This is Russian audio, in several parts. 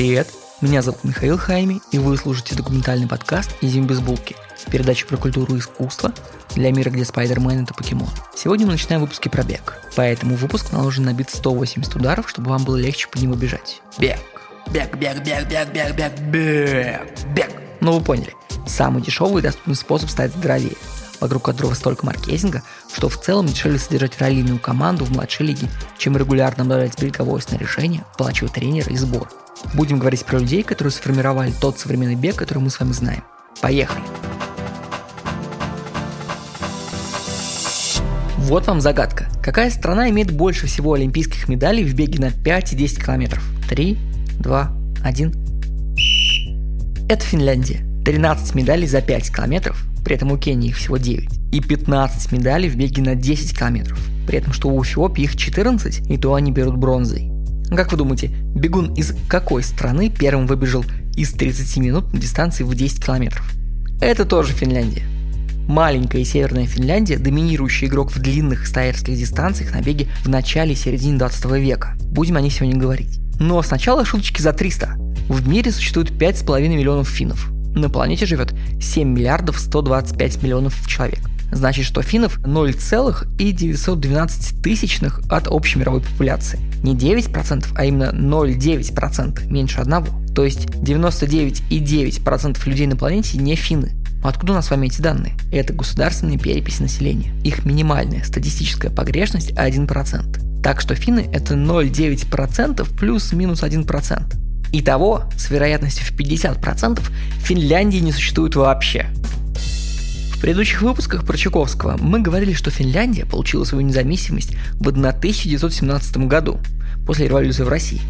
Привет! Меня зовут Михаил Хайми, и вы слушаете документальный подкаст из без булки» – передача про культуру и искусство для мира, где Спайдермен – это покемон. Сегодня мы начинаем выпуски про бег, поэтому выпуск наложен на бит 180 ударов, чтобы вам было легче по нему бежать. Бег! Бег, бег, бег, бег, бег, бег, бег, бег! Ну вы поняли, самый дешевый и доступный способ стать здоровее, вокруг которого столько маркетинга, что в целом дешевле содержать раллийную команду в младшей лиге, чем регулярно обновлять береговое снаряжение, оплачивать тренера и сбор. Будем говорить про людей, которые сформировали тот современный бег, который мы с вами знаем. Поехали! Вот вам загадка. Какая страна имеет больше всего олимпийских медалей в беге на 5 и 10 километров? 3, 2, 1. Это Финляндия. 13 медалей за 5 километров, при этом у Кении их всего 9, и 15 медалей в беге на 10 километров, при этом что у Эфиопии их 14, и то они берут бронзой. Как вы думаете, бегун из какой страны первым выбежал из 30 минут на дистанции в 10 километров? Это тоже Финляндия. Маленькая северная Финляндия – доминирующий игрок в длинных стайерских дистанциях на беге в начале и середине 20 века. Будем о ней сегодня говорить. Но сначала шуточки за 300. В мире существует 5,5 миллионов финнов. На планете живет 7 миллиардов 125 миллионов человек. Значит, что финнов 0,912 тысячных от общей мировой популяции. Не 9%, а именно 0,9%, меньше одного. То есть 99,9% людей на планете не финны. Откуда у нас с вами эти данные? Это государственные переписи населения. Их минимальная статистическая погрешность 1%. Так что финны это 0,9% плюс-минус 1%. Итого, с вероятностью в 50%, Финляндии не существует вообще. В предыдущих выпусках про Чуковского мы говорили, что Финляндия получила свою независимость в 1917 году, после революции в России.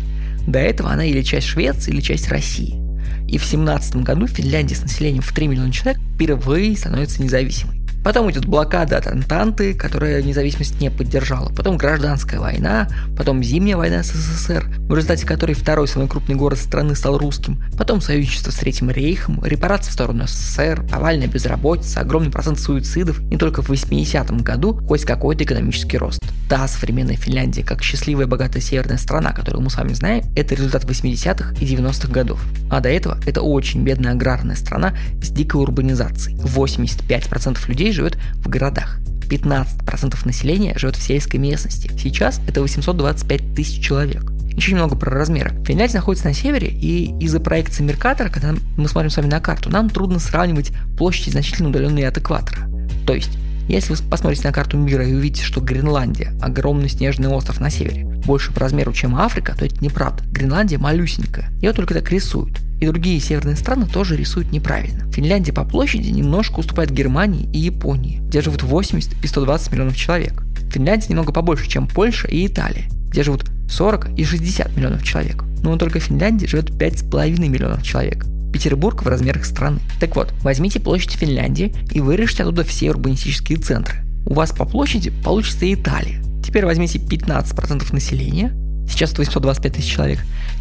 До этого она или часть Швеции, или часть России. И в 17 году Финляндия с населением в 3 миллиона человек впервые становится независимой. Потом идет блокада от Антанты, которая независимость не поддержала. Потом гражданская война, потом зимняя война СССР, в результате которой второй самый крупный город страны стал русским. Потом союзничество с Третьим рейхом, репарации в сторону СССР, повальная безработица, огромный процент суицидов. И только в 80-м году хоть какой-то экономический рост. Та современная Финляндия, как счастливая богатая северная страна, которую мы с вами знаем, это результат 80-х и 90-х годов. А до этого это очень бедная аграрная страна с дикой урбанизацией. 85% людей людей живет в городах. 15% населения живет в сельской местности. Сейчас это 825 тысяч человек. Еще немного про размеры. Финляндия находится на севере, и из-за проекции Меркатора, когда мы смотрим с вами на карту, нам трудно сравнивать площади, значительно удаленные от экватора. То есть, если вы посмотрите на карту мира и увидите, что Гренландия – огромный снежный остров на севере, больше по размеру, чем Африка, то это неправда. Гренландия малюсенькая. Ее только так рисуют. И другие северные страны тоже рисуют неправильно. Финляндия по площади немножко уступает Германии и Японии, где живут 80 и 120 миллионов человек. Финляндия немного побольше, чем Польша и Италия, где живут 40 и 60 миллионов человек. Но только в Финляндии живет 5,5 миллионов человек. Петербург в размерах страны. Так вот, возьмите площадь Финляндии и вырежьте оттуда все урбанистические центры. У вас по площади получится Италия. Теперь возьмите 15% населения, сейчас это 825 тысяч человек,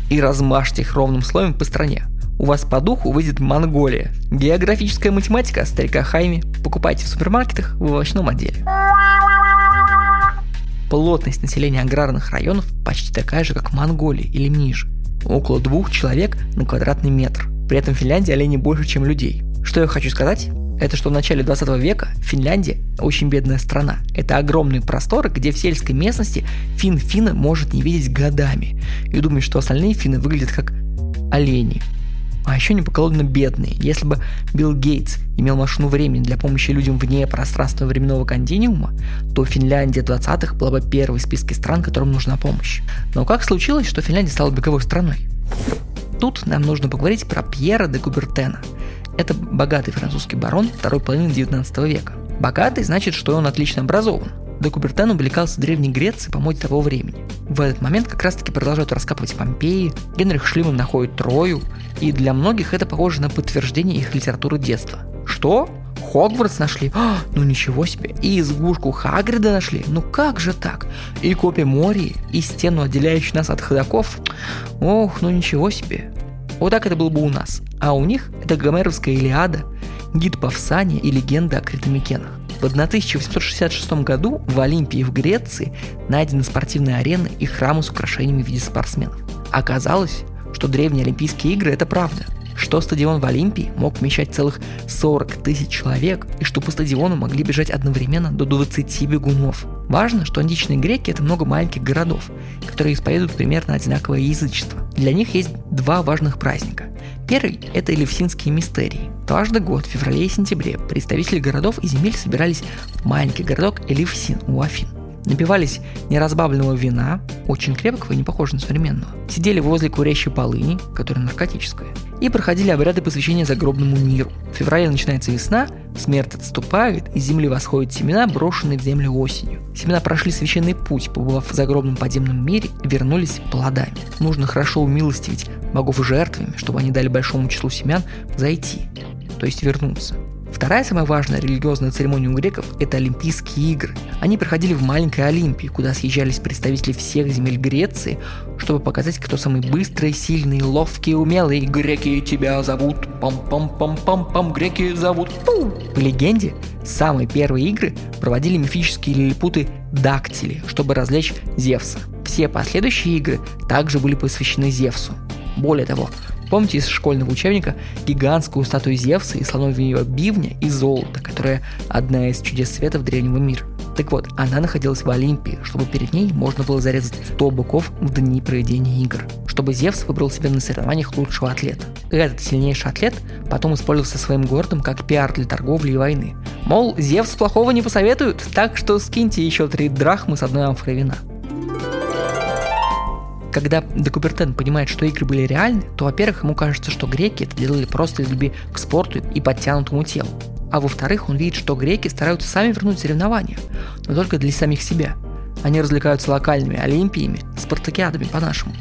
и размажьте их ровным слоем по стране. У вас по духу выйдет Монголия. Географическая математика старика Хайми. Покупайте в супермаркетах в овощном отделе. Плотность населения аграрных районов почти такая же, как в Монголии или ниже. Около двух человек на квадратный метр. При этом в Финляндии оленей больше, чем людей. Что я хочу сказать? Это что в начале 20 века Финляндия очень бедная страна. Это огромные просторы, где в сельской местности фин финна может не видеть годами. И думает, что остальные финны выглядят как олени а еще не поколодно бедные. Если бы Билл Гейтс имел машину времени для помощи людям вне пространственного временного континуума, то Финляндия 20-х была бы первой в списке стран, которым нужна помощь. Но как случилось, что Финляндия стала беговой страной? Тут нам нужно поговорить про Пьера де Кубертена. Это богатый французский барон второй половины 19 века. Богатый значит, что он отлично образован. Де Кубертен увлекался Древней Грецией по моде того времени. В этот момент как раз таки продолжают раскапывать Помпеи, Генрих Шлиман находит Трою, и для многих это похоже на подтверждение их литературы детства. Что? Хогвартс нашли? А, ну ничего себе. И избушку Хагрида нашли? Ну как же так? И копия Мории, и стену, отделяющую нас от ходоков? Ох, ну ничего себе. Вот так это было бы у нас. А у них это Гомеровская Илиада, гид Павсания и легенда о Критомикенах. В 1866 году в Олимпии в Греции найдены спортивные арены и храмы с украшениями в виде спортсменов. Оказалось, что древние Олимпийские игры – это правда, что стадион в Олимпии мог вмещать целых 40 тысяч человек, и что по стадиону могли бежать одновременно до 20 бегунов. Важно, что античные греки – это много маленьких городов, которые исповедуют примерно одинаковое язычество. Для них есть два важных праздника. Первый – это Элевсинские мистерии. Дважды год, в феврале и сентябре, представители городов и земель собирались в маленький городок Элевсин у Афин напивались неразбавленного вина, очень крепкого и не похожего на современного, сидели возле курящей полыни, которая наркотическая, и проходили обряды посвящения загробному миру. В феврале начинается весна, смерть отступает, из земли восходят семена, брошенные в землю осенью. Семена прошли священный путь, побывав в загробном подземном мире, вернулись плодами. Нужно хорошо умилостивить богов жертвами, чтобы они дали большому числу семян зайти, то есть вернуться. Вторая самая важная религиозная церемония у греков – это Олимпийские игры. Они проходили в маленькой Олимпии, куда съезжались представители всех земель Греции, чтобы показать, кто самый быстрый, сильный, ловкий, умелый. Греки тебя зовут, пам-пам-пам-пам-пам, греки зовут. Пу. По легенде, самые первые игры проводили мифические лилипуты Дактили, чтобы развлечь Зевса. Все последующие игры также были посвящены Зевсу. Более того, Помните из школьного учебника гигантскую статую Зевса и слоновьего бивня из золота, которая одна из чудес светов древнего мира. Так вот, она находилась в Олимпии, чтобы перед ней можно было зарезать 100 быков в дни проведения игр, чтобы Зевс выбрал себе на соревнованиях лучшего атлета. Этот сильнейший атлет потом использовался своим городом как пиар для торговли и войны. Мол, Зевс плохого не посоветует, так что скиньте еще три драхмы с одной амфорой вина. Когда Декубертен понимает, что игры были реальны, то, во-первых, ему кажется, что греки это делали просто из любви к спорту и подтянутому телу. А во-вторых, он видит, что греки стараются сами вернуть соревнования, но только для самих себя. Они развлекаются локальными олимпиями, спартакиадами по-нашему.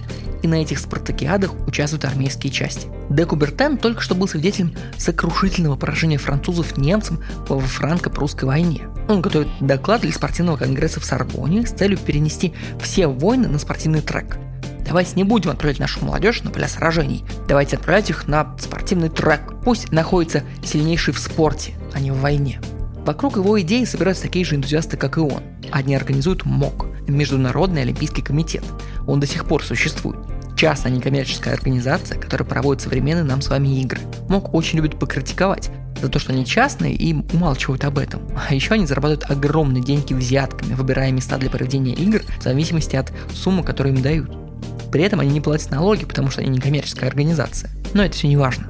И на этих спартакиадах участвуют армейские части. Де Кубертен только что был свидетелем сокрушительного поражения французов немцам во франко-прусской войне. Он готовит доклад для спортивного конгресса в Сорбоне с целью перенести все войны на спортивный трек – Давайте не будем отправлять нашу молодежь на поля сражений. Давайте отправлять их на спортивный трек. Пусть находится сильнейший в спорте, а не в войне. Вокруг его идеи собираются такие же энтузиасты, как и он. Одни организуют МОК, Международный Олимпийский комитет. Он до сих пор существует. Частная некоммерческая организация, которая проводит современные нам с вами игры. МОК очень любит покритиковать за то, что они частные и умалчивают об этом. А еще они зарабатывают огромные деньги взятками, выбирая места для проведения игр в зависимости от суммы, которую им дают. При этом они не платят налоги, потому что они не коммерческая организация. Но это все не важно.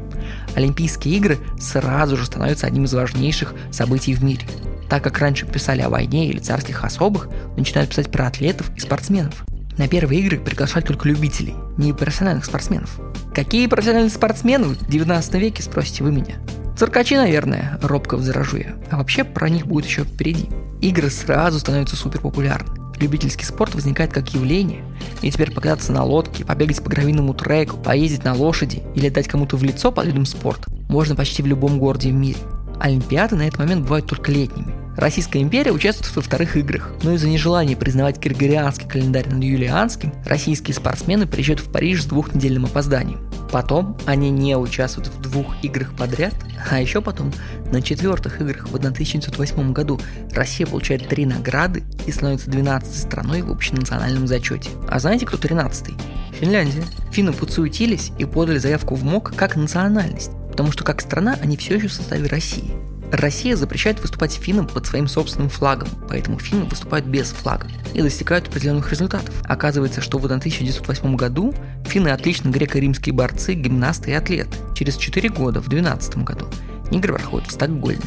Олимпийские игры сразу же становятся одним из важнейших событий в мире. Так как раньше писали о войне или царских особых, начинают писать про атлетов и спортсменов. На первые игры приглашали только любителей, не профессиональных спортсменов. Какие профессиональные спортсмены в 19 веке, спросите вы меня? Циркачи, наверное, робко возражу я. А вообще про них будет еще впереди. Игры сразу становятся супер популярны любительский спорт возникает как явление, и теперь покататься на лодке, побегать по гравийному треку, поездить на лошади или дать кому-то в лицо под видом спорта можно почти в любом городе в мире. Олимпиады на этот момент бывают только летними. Российская империя участвует во вторых играх, но из-за нежелания признавать григорианский календарь над юлианским, российские спортсмены приезжают в Париж с двухнедельным опозданием. Потом они не участвуют в двух играх подряд, а еще потом на четвертых играх в 1908 году Россия получает три награды и становится 12 страной в общенациональном зачете. А знаете, кто 13-й? Финляндия. Финны подсуетились и подали заявку в МОК как национальность, потому что как страна они все еще в составе России. Россия запрещает выступать финнам под своим собственным флагом, поэтому финны выступают без флага и достигают определенных результатов. Оказывается, что в 1908 году финны отлично греко-римские борцы, гимнасты и атлеты. Через 4 года, в 2012 году, игры проходят в Стокгольме.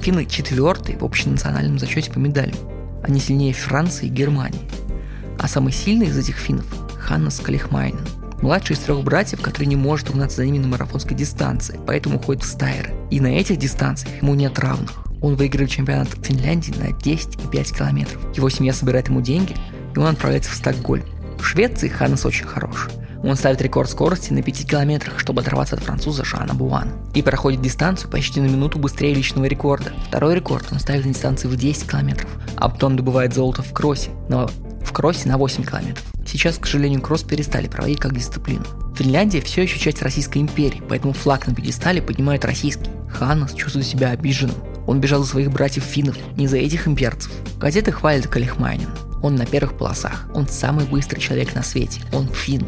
Финны четвертые в общенациональном зачете по медалям. Они сильнее Франции и Германии. А самый сильный из этих финнов – Ханнес Калихмайнен – Младший из трех братьев, который не может угнаться за ними на марафонской дистанции, поэтому уходит в стайры. И на этих дистанциях ему нет равных. Он выигрывает чемпионат Финляндии на 10 и 5 километров. Его семья собирает ему деньги, и он отправляется в Стокгольм. В Швеции Ханнес очень хорош. Он ставит рекорд скорости на 5 километрах, чтобы оторваться от француза Жана Буана. И проходит дистанцию почти на минуту быстрее личного рекорда. Второй рекорд он ставит на дистанции в 10 километров. А потом добывает золото в кроссе, но в кроссе на 8 километров. Сейчас, к сожалению, кросс перестали проводить как дисциплину. Финляндия все еще часть Российской империи, поэтому флаг на пьедестале поднимает российский. Ханнес чувствует себя обиженным. Он бежал за своих братьев финнов, не за этих имперцев. Газеты хвалят Калихмайнин. Он на первых полосах. Он самый быстрый человек на свете. Он фин.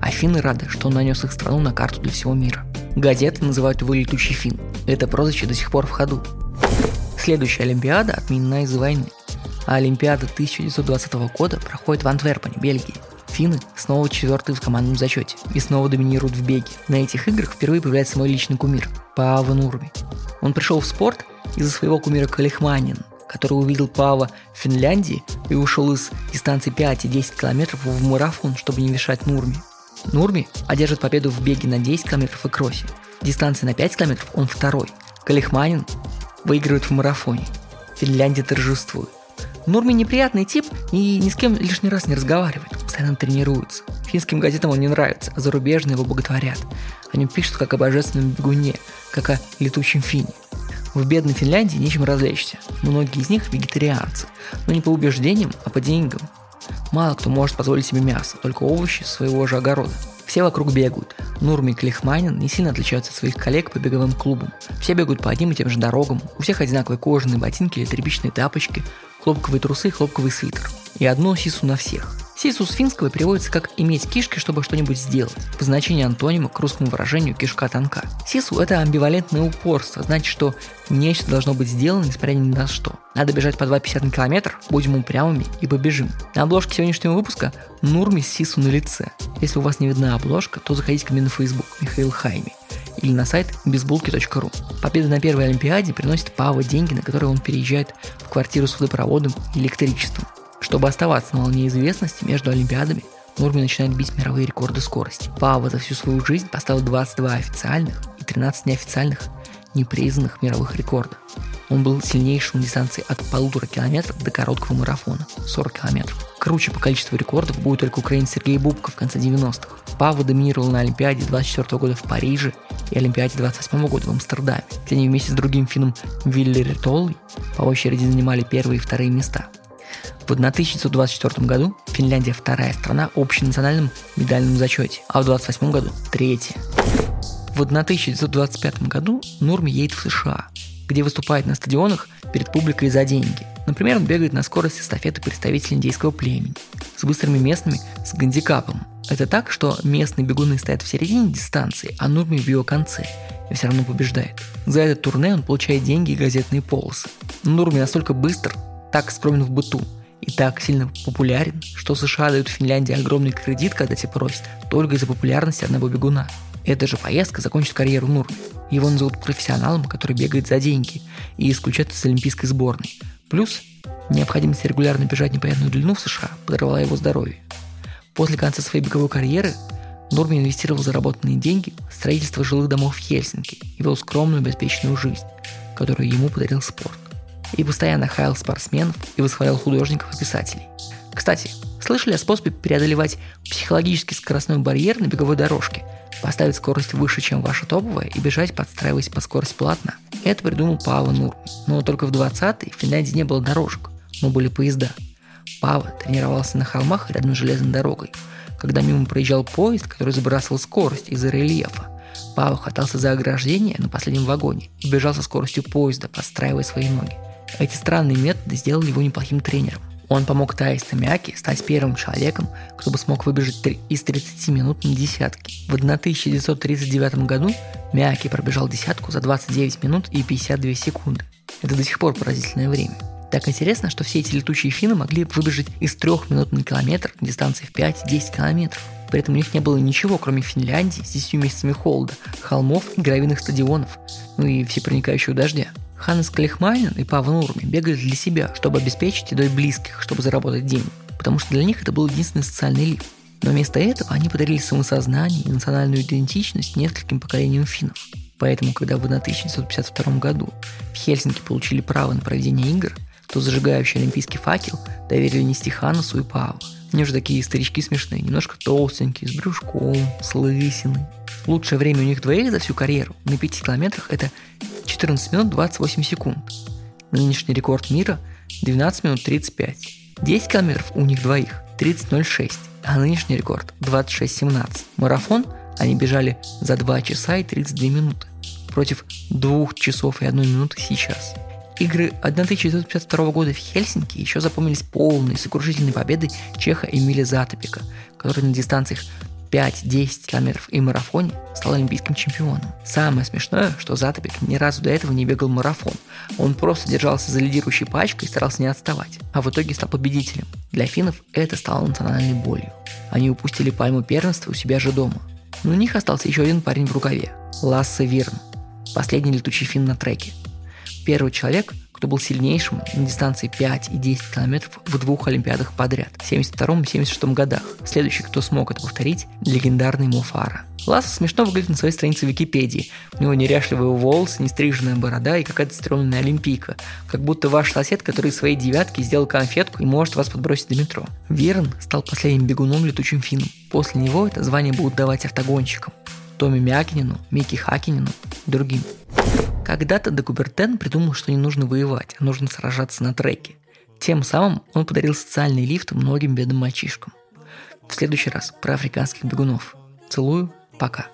А финны рады, что он нанес их страну на карту для всего мира. Газеты называют его «летучий фин». Это прозвище до сих пор в ходу. Следующая Олимпиада отменена из-за войны. А Олимпиада 1920 года проходит в Антверпене, Бельгии. Финны снова четвертые в командном зачете и снова доминируют в беге. На этих играх впервые появляется мой личный кумир – Паава Нурми. Он пришел в спорт из-за своего кумира Калихманин, который увидел Пава в Финляндии и ушел из дистанции 5 и 10 километров в марафон, чтобы не мешать Нурми. Нурми одержит победу в беге на 10 километров и кроссе. Дистанции на 5 километров он второй. Калихманин выигрывает в марафоне. Финляндия торжествует. Нурми неприятный тип и ни с кем лишний раз не разговаривает, постоянно тренируется. Финским газетам он не нравится, а зарубежные его боготворят. Они пишут как о божественном бегуне, как о летучем фине. В бедной Финляндии нечем развлечься. Многие из них вегетарианцы, но не по убеждениям, а по деньгам. Мало кто может позволить себе мясо, только овощи своего же огорода. Все вокруг бегают. Нурми и Клихманин не сильно отличаются от своих коллег по беговым клубам. Все бегают по одним и тем же дорогам, у всех одинаковые кожаные ботинки или тряпичные тапочки, хлопковые трусы и хлопковый свитер. И одно сису на всех. Сису с финского переводится как «иметь кишки, чтобы что-нибудь сделать», по значению антонима к русскому выражению «кишка тонка». Сису – это амбивалентное упорство, значит, что нечто должно быть сделано, несмотря ни на что. Надо бежать по 2,50 на километр, будем упрямыми и побежим. На обложке сегодняшнего выпуска Нурми с Сису на лице. Если у вас не видна обложка, то заходите ко мне на Facebook Михаил Хайми или на сайт безбулки.ру. Победа на первой Олимпиаде приносит Пава деньги, на которые он переезжает в квартиру с водопроводом и электричеством. Чтобы оставаться на волне известности между Олимпиадами, Нурми начинает бить мировые рекорды скорости. Пава за всю свою жизнь поставил 22 официальных и 13 неофициальных непризнанных мировых рекорда. Он был сильнейшим на дистанции от полутора километров до короткого марафона – 40 километров. Круче по количеству рекордов будет только украинец Сергей Бубка в конце 90-х. Пава доминировал на Олимпиаде 24 года в Париже и Олимпиаде 28 года в Амстердаме, где они вместе с другим финном Вилли Ритолой по очереди занимали первые и вторые места. В 1924 году Финляндия вторая страна в общенациональном медальном зачете, а в 1928 году третья. В 1925 году Нурми едет в США, где выступает на стадионах перед публикой за деньги. Например, он бегает на скорости эстафеты представителей индейского племени с быстрыми местными с гандикапом. Это так, что местные бегуны стоят в середине дистанции, а Нурми в ее конце и все равно побеждает. За этот турне он получает деньги и газетные полосы. Нурми настолько быстр, так скромен в быту и так сильно популярен, что США дают Финляндии огромный кредит, когда те просят, только из-за популярности одного бегуна. Эта же поездка закончит карьеру Нурми. Его назовут профессионалом, который бегает за деньги и исключат из олимпийской сборной. Плюс необходимость регулярно бежать непонятную длину в США подорвала его здоровье. После конца своей беговой карьеры Нурми инвестировал заработанные деньги в строительство жилых домов в Хельсинки и вел скромную обеспеченную жизнь, которую ему подарил спорт. И постоянно хаял спортсменов и восхвалял художников и писателей. Кстати, слышали о способе преодолевать психологический скоростной барьер на беговой дорожке, поставить скорость выше, чем ваша топовая, и бежать, подстраиваясь под скорость платно? Это придумал Пава Нурми. Но только в 20-е в Финляндии не было дорожек, но были поезда. Пава тренировался на холмах рядом с железной дорогой. Когда мимо проезжал поезд, который забрасывал скорость из-за рельефа, Пава хватался за ограждение на последнем вагоне и бежал со скоростью поезда, подстраивая свои ноги. Эти странные методы сделали его неплохим тренером. Он помог Таисте Мяки стать первым человеком, кто бы смог выбежать из 30 минут на десятки. В 1939 году Мяки пробежал десятку за 29 минут и 52 секунды. Это до сих пор поразительное время. Так интересно, что все эти летучие финны могли выбежать из 3 минут на километр дистанции в 5-10 километров. При этом у них не было ничего, кроме Финляндии с 10 месяцами холода, холмов и гравийных стадионов, ну и всепроникающего дождя. Ханнес Калихмайнен и Павел Нурми бегали для себя, чтобы обеспечить едой близких, чтобы заработать деньги, потому что для них это был единственный социальный лифт. Но вместо этого они подарили самосознание и национальную идентичность нескольким поколениям финнов. Поэтому, когда в 1952 году в Хельсинки получили право на проведение игр, то зажигающий олимпийский факел доверили нести Ханнесу и Павлу. Они уже такие старички смешные, немножко толстенькие, с брюшком, с лысиной. Лучшее время у них двоих за всю карьеру на 5 километрах это 14 минут 28 секунд. Нынешний рекорд мира 12 минут 35. 10 километров у них двоих 30.06, а нынешний рекорд 26.17. Марафон они бежали за 2 часа и 32 минуты против 2 часов и 1 минуты сейчас. Игры 1952 года в Хельсинки еще запомнились полной сокрушительной победой чеха Эмиля Затопика, который на дистанциях 5-10 километров и марафоне стал олимпийским чемпионом. Самое смешное, что Затопик ни разу до этого не бегал марафон. Он просто держался за лидирующей пачкой и старался не отставать. А в итоге стал победителем. Для финнов это стало национальной болью. Они упустили пальму первенства у себя же дома. Но у них остался еще один парень в рукаве – Лассе Вирн, последний летучий фин на треке. Первый человек, кто был сильнейшим на дистанции 5 и 10 километров в двух Олимпиадах подряд, в 72 и 76 годах. Следующий, кто смог это повторить, легендарный Мофара. Ласса смешно выглядит на своей странице Википедии. У него неряшливые волосы, нестриженная борода и какая-то стрёмная олимпийка. Как будто ваш сосед, который из своей девятки сделал конфетку и может вас подбросить до метро. Верн стал последним бегуном летучим финном. После него это звание будут давать автогонщикам. Томми Мякинину, Микки Хакинину и другим. Когда-то Декубертен придумал, что не нужно воевать, а нужно сражаться на треке. Тем самым он подарил социальный лифт многим бедным мальчишкам. В следующий раз про африканских бегунов. Целую, пока.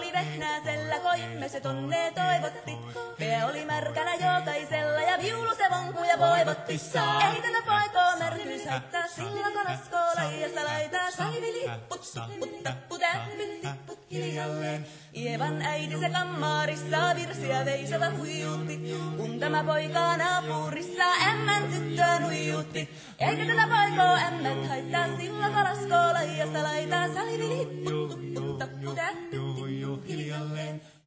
Oli vehnäisellä, koimme se tonne toivotti. Pää oli märkänä jokaisella ja viulu se vonkuja voivotti. Ei tätä poikoo märkyys haittaa, silloin kun laskoo laijasta laitaa. Saivi lipput, supput, tapput, äppit, tipput hiljalleen. Ievan äiti se kammarissa virsiä veisova huijutti. Kun tämä poika naapurissa ämmän tyttöön huijutti. Eikä tätä poikoo ämmät haittaa, silloin kun laskoo laijasta laitaa. Saivi lipput, tupput, tapput, äppit, tipput Wikipedia land.